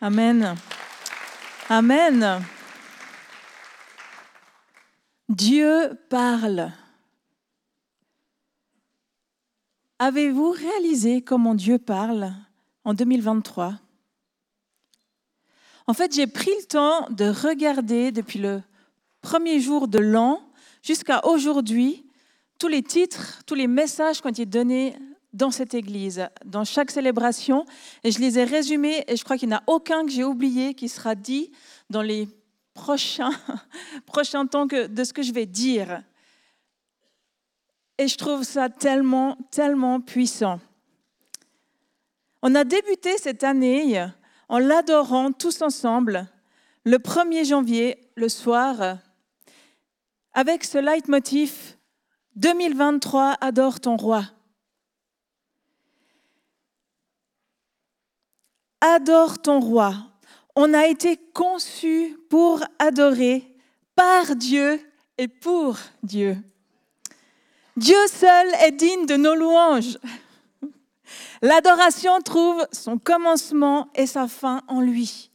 Amen. Amen. Dieu parle. Avez-vous réalisé comment Dieu parle en 2023 En fait, j'ai pris le temps de regarder depuis le premier jour de l'an jusqu'à aujourd'hui tous les titres, tous les messages qui ont été donnés dans cette église, dans chaque célébration, et je les ai résumés, et je crois qu'il n'y en a aucun que j'ai oublié qui sera dit dans les prochains, prochains temps de ce que je vais dire. Et je trouve ça tellement, tellement puissant. On a débuté cette année en l'adorant tous ensemble le 1er janvier, le soir, avec ce leitmotiv 2023, adore ton roi. Adore ton roi. On a été conçu pour adorer par Dieu et pour Dieu. Dieu seul est digne de nos louanges. L'adoration trouve son commencement et sa fin en lui.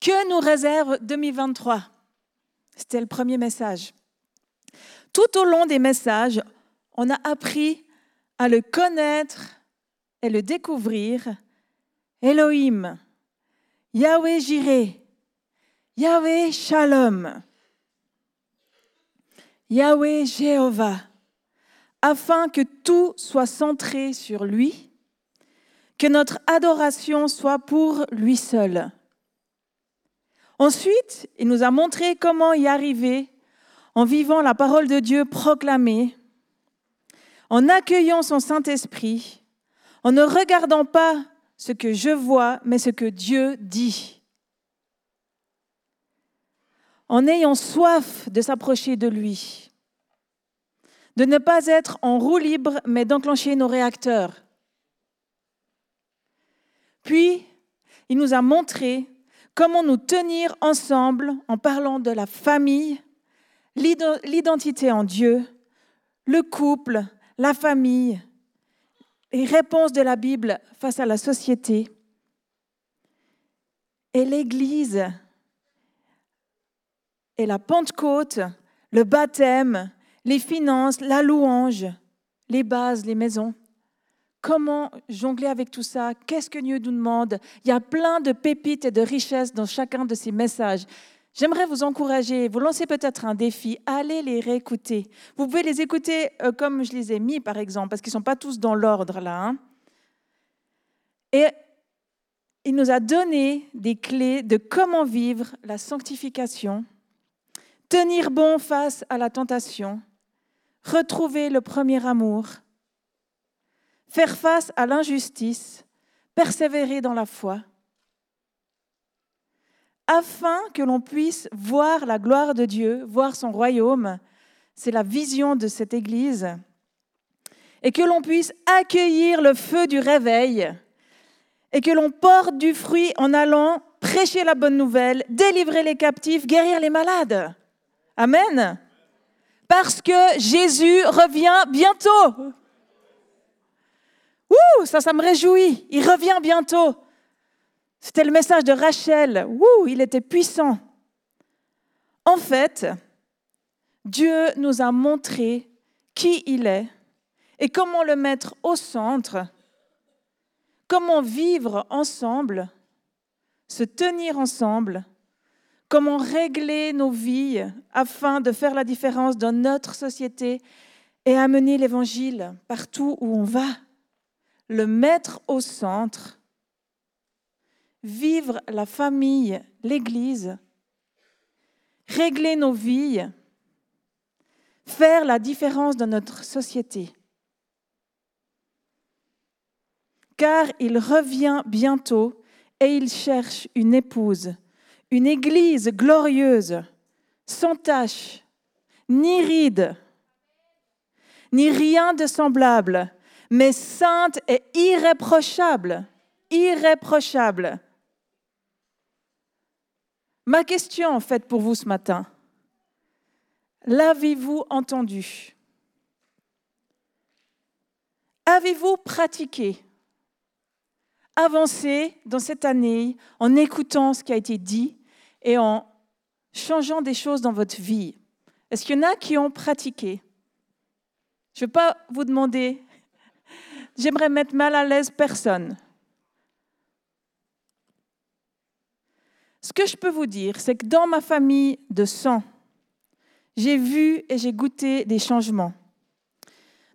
Que nous réserve 2023 C'était le premier message. Tout au long des messages, on a appris à le connaître et le découvrir. Elohim, Yahweh Jireh, Yahweh Shalom. Yahweh Jéhovah, afin que tout soit centré sur lui, que notre adoration soit pour lui seul. Ensuite, il nous a montré comment y arriver en vivant la parole de Dieu proclamée, en accueillant son Saint-Esprit, en ne regardant pas ce que je vois, mais ce que Dieu dit. En ayant soif de s'approcher de lui de ne pas être en roue libre, mais d'enclencher nos réacteurs. Puis, il nous a montré comment nous tenir ensemble en parlant de la famille, l'identité en Dieu, le couple, la famille, les réponses de la Bible face à la société et l'Église et la Pentecôte, le baptême, les finances, la louange, les bases, les maisons. Comment jongler avec tout ça? Qu'est-ce que Dieu nous demande? Il y a plein de pépites et de richesses dans chacun de ces messages. J'aimerais vous encourager, vous lancer peut-être un défi, allez les réécouter. Vous pouvez les écouter euh, comme je les ai mis, par exemple, parce qu'ils ne sont pas tous dans l'ordre là. Hein. Et il nous a donné des clés de comment vivre la sanctification, tenir bon face à la tentation, retrouver le premier amour, faire face à l'injustice, persévérer dans la foi, afin que l'on puisse voir la gloire de Dieu, voir son royaume. C'est la vision de cette Église. Et que l'on puisse accueillir le feu du réveil et que l'on porte du fruit en allant prêcher la bonne nouvelle, délivrer les captifs, guérir les malades. Amen. Parce que Jésus revient bientôt. Ouh, ça, ça me réjouit. Il revient bientôt. C'était le message de Rachel. Ouh, il était puissant. En fait, Dieu nous a montré qui il est et comment le mettre au centre, comment vivre ensemble, se tenir ensemble comment régler nos vies afin de faire la différence dans notre société et amener l'Évangile partout où on va, le mettre au centre, vivre la famille, l'Église, régler nos vies, faire la différence dans notre société. Car il revient bientôt et il cherche une épouse une église glorieuse, sans tache, ni ride, ni rien de semblable, mais sainte et irréprochable, irréprochable. Ma question en fait pour vous ce matin, l'avez-vous entendu? Avez-vous pratiqué avancer dans cette année en écoutant ce qui a été dit et en changeant des choses dans votre vie? Est-ce qu'il y en a qui ont pratiqué? Je ne vais pas vous demander, j'aimerais mettre mal à l'aise personne. Ce que je peux vous dire, c'est que dans ma famille de sang, j'ai vu et j'ai goûté des changements.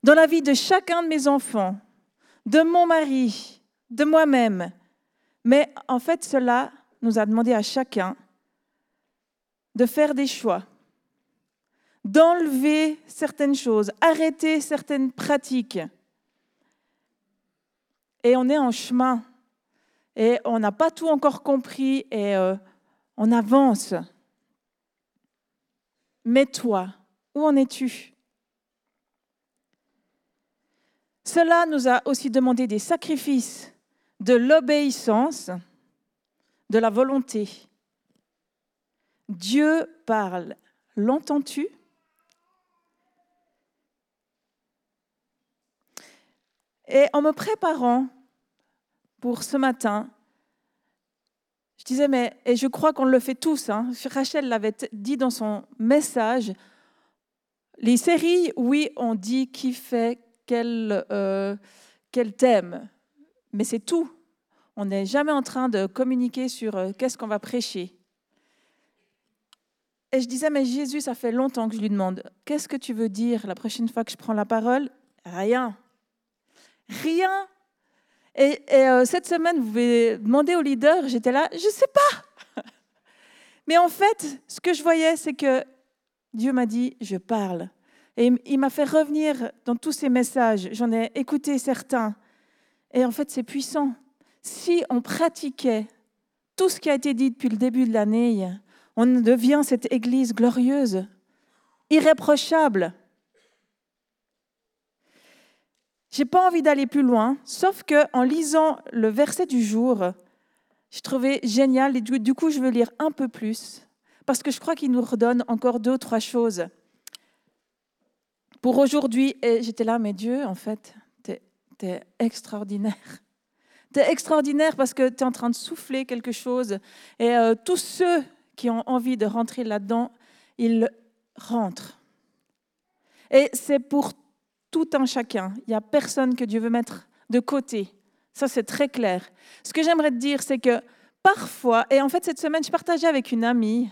Dans la vie de chacun de mes enfants, de mon mari, de moi-même. Mais en fait, cela nous a demandé à chacun de faire des choix, d'enlever certaines choses, arrêter certaines pratiques. Et on est en chemin et on n'a pas tout encore compris et euh, on avance. Mais toi, où en es-tu? Cela nous a aussi demandé des sacrifices, de l'obéissance, de la volonté. Dieu parle. L'entends-tu? Et en me préparant pour ce matin, je disais, mais, et je crois qu'on le fait tous, hein, Rachel l'avait dit dans son message, les séries, oui, on dit qui fait quel, euh, quel thème, mais c'est tout. On n'est jamais en train de communiquer sur euh, qu'est-ce qu'on va prêcher. Et je disais, mais Jésus, ça fait longtemps que je lui demande, qu'est-ce que tu veux dire la prochaine fois que je prends la parole? Rien. Rien et, euh, cette semaine, vous pouvez demander au leader, j'étais là, je ne sais pas. Mais en fait, ce que je voyais, c'est que Dieu m'a dit, je parle. Et il m'a fait revenir dans tous ces messages. J'en ai écouté certains. Et en fait, c'est puissant. Si on pratiquait tout ce qui a été dit depuis le début de l'année, on devient cette Église glorieuse, irréprochable, J'ai pas envie d'aller plus loin, sauf que en lisant le verset du jour, je trouvais génial et du coup je veux lire un peu plus parce que je crois qu'il nous redonne encore deux ou trois choses. Pour aujourd'hui, et j'étais là, mais Dieu, en fait, tu es, extraordinaire. Tu es extraordinaire parce que tu es en train de souffler quelque chose. Et euh, tous ceux qui ont envie de rentrer là-dedans, ils rentrent. Et c'est pour tout un chacun. Il n'y a personne que Dieu veut mettre de côté. Ça, c'est très clair. Ce que j'aimerais te dire, c'est que parfois, et en fait, cette semaine, je partageais avec une amie,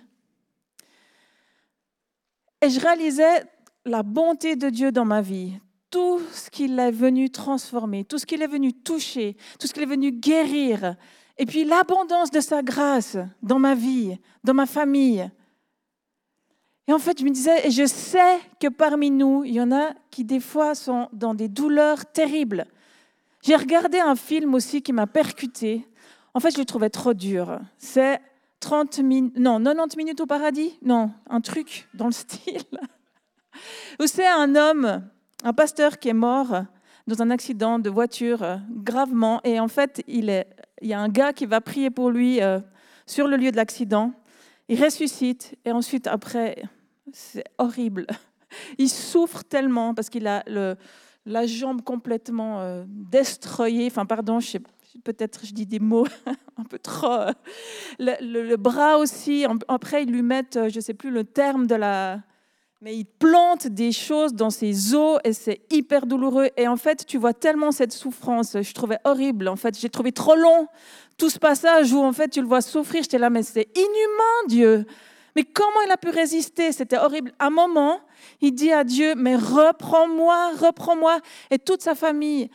et je réalisais la bonté de Dieu dans ma vie, tout ce qu'il est venu transformer, tout ce qu'il est venu toucher, tout ce qu'il est venu guérir, et puis l'abondance de sa grâce dans ma vie, dans ma famille. Et en fait, je me disais, et je sais que parmi nous, il y en a qui des fois sont dans des douleurs terribles. J'ai regardé un film aussi qui m'a percuté. En fait, je le trouvais trop dur. C'est 30 minutes, non, 90 minutes au paradis? Non, un truc dans le style. Où c'est un homme, un pasteur qui est mort dans un accident de voiture gravement. Et en fait, il y a un gars qui va prier pour lui euh, sur le lieu de l'accident. Il ressuscite et ensuite, après, c'est horrible. Il souffre tellement parce qu'il a le, la jambe complètement euh, destroyée. Enfin, pardon, je peut-être je dis des mots un peu trop. Euh, le, bras aussi. Après, ils lui mettent, euh, je ne sais plus le terme de la. Mais ils plantent des choses dans ses os et c'est hyper douloureux. Et en fait, tu vois tellement cette souffrance. Je trouvais horrible. En fait, j'ai trouvé trop long tout ce passage où en fait tu le vois souffrir. J'étais là, mais c'est inhumain, Dieu. Mais comment il a pu résister? C'était horrible. À un moment, il dit à Dieu, mais reprends-moi, reprends-moi. Et toute sa famille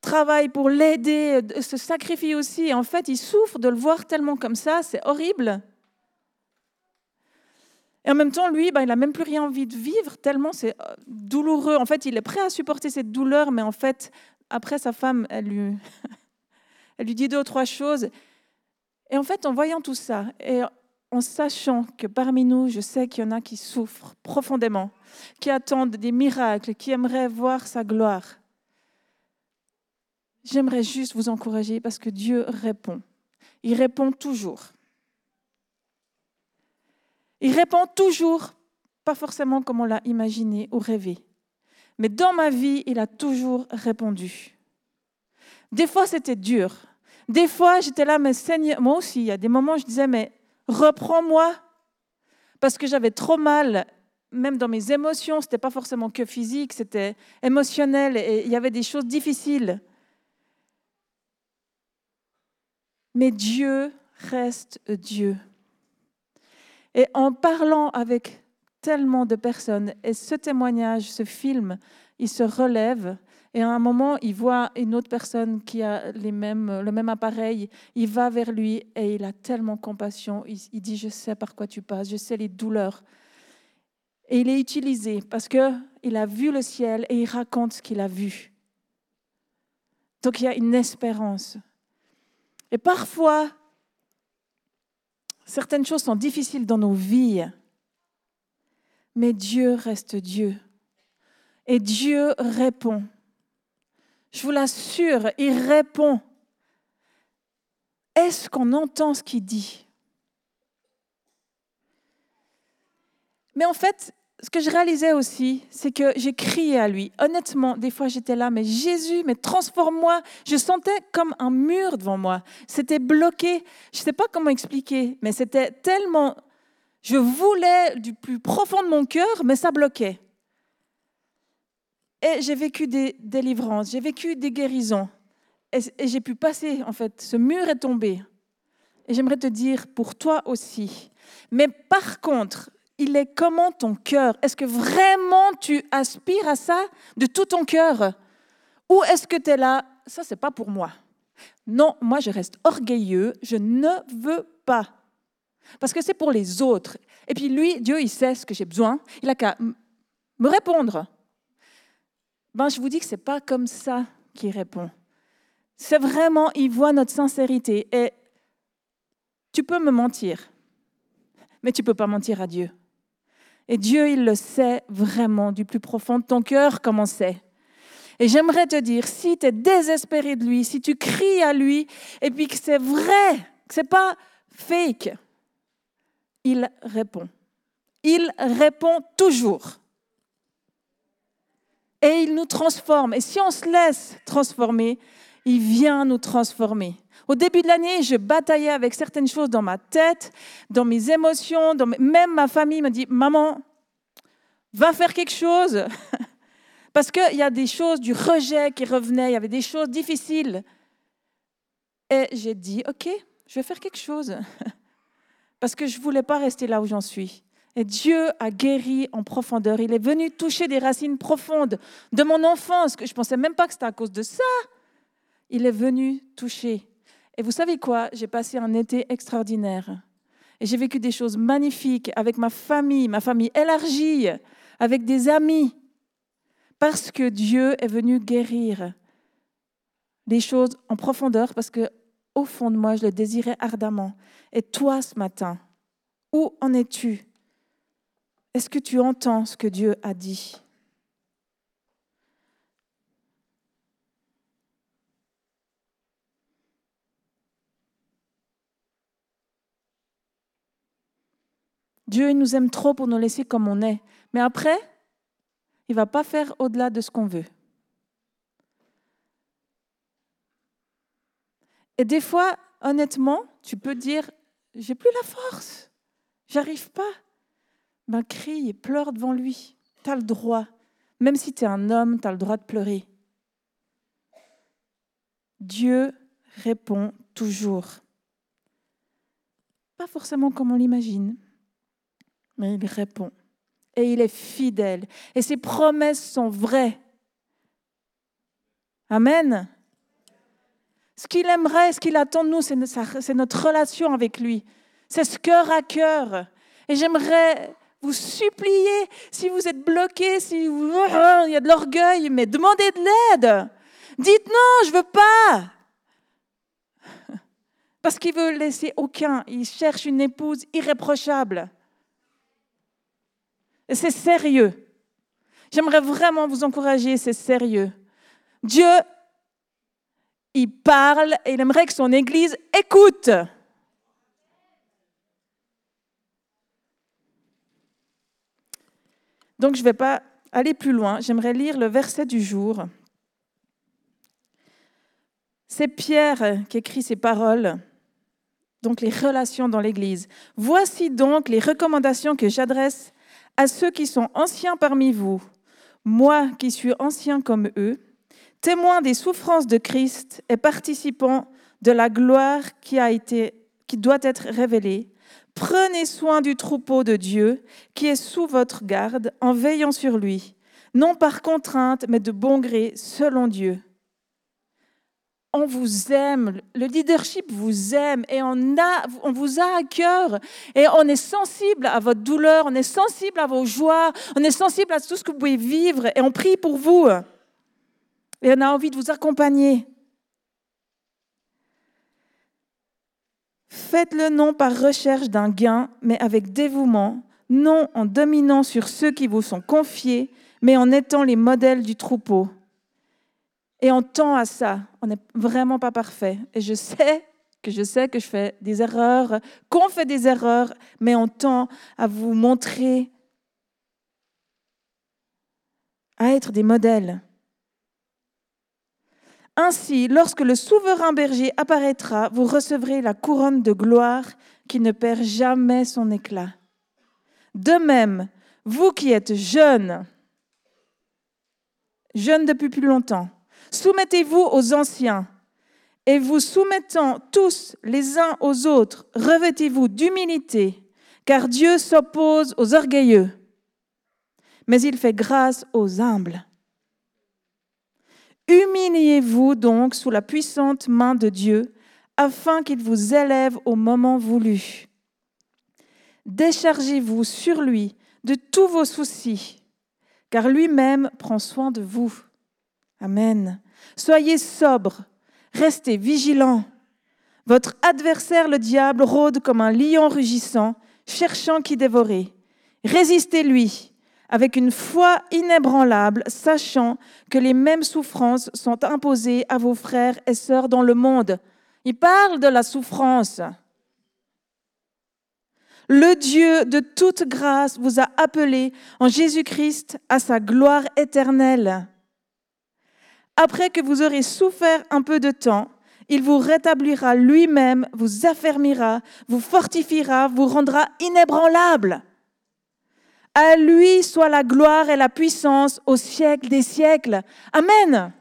travaille pour l'aider, se sacrifie aussi. En fait, il souffre de le voir tellement comme ça, c'est horrible. Et en même temps, lui, ben, il n'a même plus rien envie de vivre, tellement c'est euh, douloureux. En fait, il est prêt à supporter cette douleur, mais en fait, après, sa femme, elle lui, elle lui dit deux ou trois choses. Et en fait, en voyant tout ça, en sachant que parmi nous, je sais qu'il y en a qui souffrent profondément, qui attendent des miracles, qui aimeraient voir sa gloire. J'aimerais juste vous encourager parce que Dieu répond. Il répond toujours. Il répond toujours, pas forcément comme on l'a imaginé ou rêvé, mais dans ma vie, il a toujours répondu. Des fois, c'était dur. Des fois, j'étais là, mais Seigneur, moi aussi, il y a des moments je disais, mais reprends-moi. Parce que j'avais trop mal, même dans mes émotions, ce n'était pas forcément que physique, c'était émotionnel et il y avait des choses difficiles. Mais Dieu reste Dieu. Et en parlant avec tellement de personnes, et ce témoignage, ce film, il se relève, et à un moment, il voit une autre personne qui a les mêmes, le même appareil, il va vers lui et il a tellement compassion, il, il dit, je sais par quoi tu passes, je sais les douleurs. Et il est utilisé parce qu'il a vu le ciel et il raconte ce qu'il a vu. Donc il y a une espérance. Et parfois, Certaines choses sont difficiles dans nos vies, mais Dieu reste Dieu. Et Dieu répond. Je vous l'assure, il répond. Est-ce qu'on entend ce qu'il dit? Mais en fait, ce que je réalisais aussi, c'est que j'ai crié à lui. Honnêtement, des fois j'étais là, mais Jésus, mais transforme-moi. Je sentais comme un mur devant moi. C'était bloqué. Je ne sais pas comment expliquer, mais c'était tellement... Je voulais du plus profond de mon cœur, mais ça bloquait. Et j'ai vécu des délivrances, j'ai vécu des guérisons. Et, j'ai pu passer, en fait, ce mur est tombé. Et j'aimerais te dire pour toi aussi. Mais par contre, il est comment ton cœur? Est-ce que vraiment tu aspires à ça de tout ton cœur? Ou est-ce que tu es là, ça c'est pas pour moi? Non, moi je reste orgueilleux, je ne veux pas. Parce que c'est pour les autres. Et puis lui, Dieu, il sait ce que j'ai besoin, il a qu'à me répondre. Ben, je vous dis que ce n'est pas comme ça qu'il répond. C'est vraiment, il voit notre sincérité. Et tu peux me mentir, mais tu ne peux pas mentir à Dieu. Et Dieu, il le sait vraiment du plus profond de ton cœur comment c'est. Et j'aimerais te dire, si tu es désespéré de lui, si tu cries à lui, et puis que c'est vrai, que c'est pas fake, il répond. Il répond toujours. Et il nous transforme. Et si on se laisse transformer, il vient nous transformer. Au début de l'année, je bataillais avec certaines choses dans ma tête, dans mes émotions, dans même ma famille me dit, maman, va faire quelque chose. Parce qu'il y a des choses du rejet qui revenaient, il y avait des choses difficiles. Et j'ai dit, OK, je vais faire quelque chose. Parce que je ne voulais pas rester là où j'en suis. Et Dieu a guéri en profondeur. Il est venu toucher des racines profondes de mon enfance, que je ne pensais même pas que c'était à cause de ça. Il est venu toucher. Et vous savez quoi? J'ai passé un été extraordinaire. Et j'ai vécu des choses magnifiques avec ma famille, ma famille élargie, avec des amis, parce que Dieu est venu guérir des choses en profondeur, parce que au fond de moi, je le désirais ardemment. Et toi, ce matin, où en es-tu? Est-ce que tu entends ce que Dieu a dit? Dieu il nous aime trop pour nous laisser comme on est. Mais après, il ne va pas faire au-delà de ce qu'on veut. Et des fois, honnêtement, tu peux dire, j'ai plus la force, j'arrive pas. Ben, crie et pleure devant lui. Tu as le droit. Même si tu es un homme, tu as le droit de pleurer. Dieu répond toujours. Pas forcément comme on l'imagine, mais il répond. Et il est fidèle. Et ses promesses sont vraies. Amen. Ce qu'il aimerait, ce qu'il attend de nous, c'est notre relation avec lui. C'est ce cœur à cœur. Et j'aimerais vous supplier, si vous êtes bloqué, si vous, il y a de l'orgueil, mais demandez de l'aide. Dites non, je veux pas. Parce qu'il veut laisser aucun. Il cherche une épouse irréprochable. Et c'est sérieux. J'aimerais vraiment vous encourager, c'est sérieux. Dieu, il parle et il aimerait que son Église écoute. Donc je ne vais pas aller plus loin. J'aimerais lire le verset du jour. C'est Pierre qui écrit ces paroles, donc les relations dans l'Église. Voici donc les recommandations que j'adresse à ceux qui sont anciens parmi vous, moi qui suis ancien comme eux, témoin des souffrances de Christ et participant de la gloire qui, a été, qui doit être révélée. Prenez soin du troupeau de Dieu qui est sous votre garde en veillant sur lui, non par contrainte, mais de bon gré, selon Dieu on vous aime, le leadership vous aime et on, a, on vous a à cœur et on est sensible à votre douleur, on est sensible à vos joies, on est sensible à tout ce que vous pouvez vivre et on prie pour vous. Et on a envie de vous accompagner. Faites-le non par recherche d'un gain, mais avec dévouement, non en dominant sur ceux qui vous sont confiés, mais en étant les modèles du troupeau. Et on tend à ça. On n'est vraiment pas parfait. Et je sais que je sais que je fais des erreurs, qu'on fait des erreurs, mais on tend à vous montrer à être des modèles. Ainsi, lorsque le souverain berger apparaîtra, vous recevrez la couronne de gloire qui ne perd jamais son éclat. De même, vous qui êtes jeunes, jeunes depuis plus longtemps, Soumettez-vous aux anciens et vous soumettant tous les uns aux autres, revêtez-vous d'humilité, car Dieu s'oppose aux orgueilleux, mais il fait grâce aux humbles. Humiliez-vous donc sous la puissante main de Dieu, afin qu'il vous élève au moment voulu. Déchargez-vous sur lui de tous vos soucis, car lui-même prend soin de vous. Amen. Soyez sobres, restez vigilants. Votre adversaire, le diable, rôde comme un lion rugissant, cherchant qui dévorer. Résistez-lui avec une foi inébranlable, sachant que les mêmes souffrances sont imposées à vos frères et sœurs dans le monde. Il parle de la souffrance. Le Dieu de toute grâce vous a appelé en Jésus-Christ à sa gloire éternelle. Après que vous aurez souffert un peu de temps, il vous rétablira lui-même, vous affermira, vous fortifiera, vous rendra inébranlable. À lui soit la gloire et la puissance au siècle des siècles. Amen.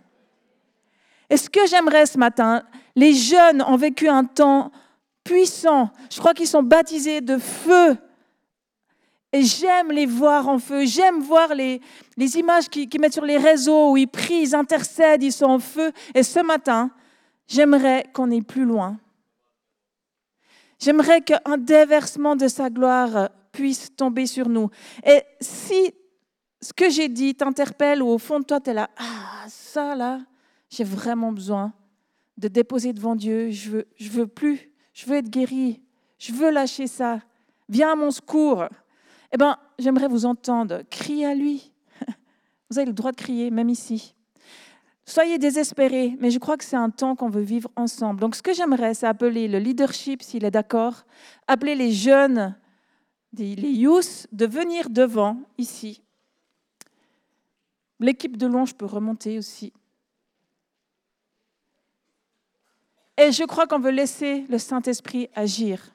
Et ce que j'aimerais ce matin, les jeunes ont vécu un temps puissant. Je crois qu'ils sont baptisés de feu et j'aime les voir en feu. J'aime voir les, les images qu'ils mettent sur les réseaux où ils prient, ils intercèdent, ils sont en feu. Et ce matin, j'aimerais qu'on aille plus loin. J'aimerais qu'un déversement de sa gloire puisse tomber sur nous. Et si ce que j'ai dit t'interpelle ou au fond de toi, tu es là, ah, ça là, j'ai vraiment besoin de déposer devant Dieu. Je veux, je veux plus, je veux être guéri, je veux lâcher ça. Viens à mon secours. Eh bien, j'aimerais vous entendre crier à lui. Vous avez le droit de crier, même ici. Soyez désespérés, mais je crois que c'est un temps qu'on veut vivre ensemble. Donc, ce que j'aimerais, c'est appeler le leadership, s'il est d'accord, appeler les jeunes, les de venir devant, ici. L'équipe de je peut remonter aussi. Et je crois qu'on veut laisser le Saint-Esprit agir.